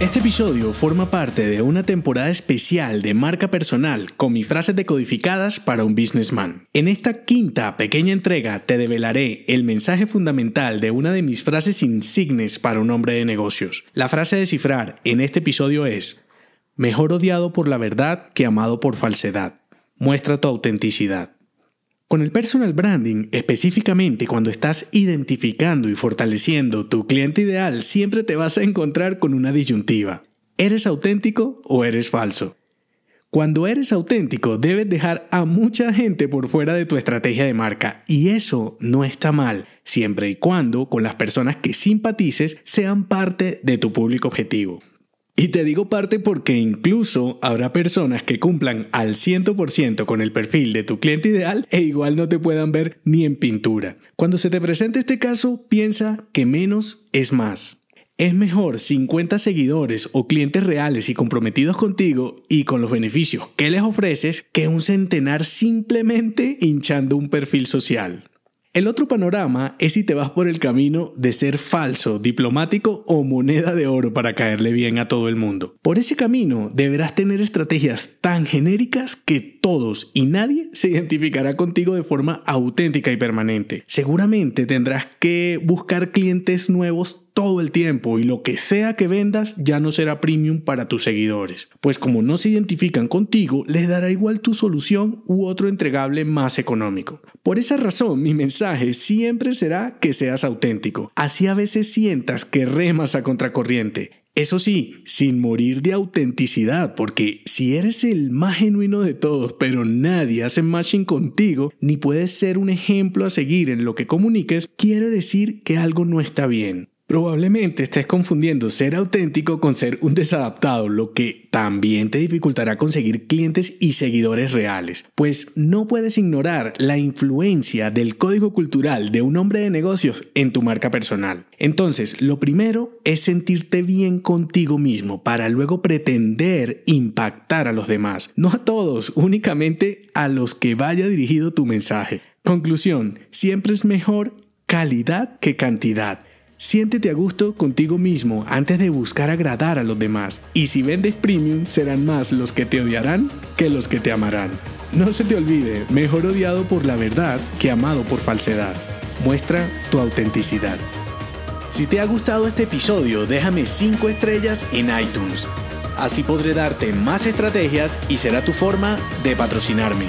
Este episodio forma parte de una temporada especial de marca personal con mis frases decodificadas para un businessman. En esta quinta pequeña entrega te develaré el mensaje fundamental de una de mis frases insignes para un hombre de negocios. La frase de cifrar en este episodio es, mejor odiado por la verdad que amado por falsedad. Muestra tu autenticidad. Con el personal branding, específicamente cuando estás identificando y fortaleciendo tu cliente ideal, siempre te vas a encontrar con una disyuntiva. ¿Eres auténtico o eres falso? Cuando eres auténtico, debes dejar a mucha gente por fuera de tu estrategia de marca y eso no está mal, siempre y cuando con las personas que simpatices sean parte de tu público objetivo. Y te digo parte porque incluso habrá personas que cumplan al 100% con el perfil de tu cliente ideal e igual no te puedan ver ni en pintura. Cuando se te presente este caso, piensa que menos es más. Es mejor 50 seguidores o clientes reales y comprometidos contigo y con los beneficios que les ofreces que un centenar simplemente hinchando un perfil social. El otro panorama es si te vas por el camino de ser falso, diplomático o moneda de oro para caerle bien a todo el mundo. Por ese camino deberás tener estrategias tan genéricas que todos y nadie se identificará contigo de forma auténtica y permanente. Seguramente tendrás que buscar clientes nuevos todo el tiempo y lo que sea que vendas ya no será premium para tus seguidores, pues como no se identifican contigo, les dará igual tu solución u otro entregable más económico. Por esa razón, mi mensaje siempre será que seas auténtico. Así a veces sientas que remas a contracorriente. Eso sí, sin morir de autenticidad, porque si eres el más genuino de todos, pero nadie hace matching contigo, ni puedes ser un ejemplo a seguir en lo que comuniques, quiere decir que algo no está bien. Probablemente estés confundiendo ser auténtico con ser un desadaptado, lo que también te dificultará conseguir clientes y seguidores reales, pues no puedes ignorar la influencia del código cultural de un hombre de negocios en tu marca personal. Entonces, lo primero es sentirte bien contigo mismo para luego pretender impactar a los demás, no a todos, únicamente a los que vaya dirigido tu mensaje. Conclusión, siempre es mejor calidad que cantidad. Siéntete a gusto contigo mismo antes de buscar agradar a los demás. Y si vendes premium, serán más los que te odiarán que los que te amarán. No se te olvide, mejor odiado por la verdad que amado por falsedad. Muestra tu autenticidad. Si te ha gustado este episodio, déjame 5 estrellas en iTunes. Así podré darte más estrategias y será tu forma de patrocinarme.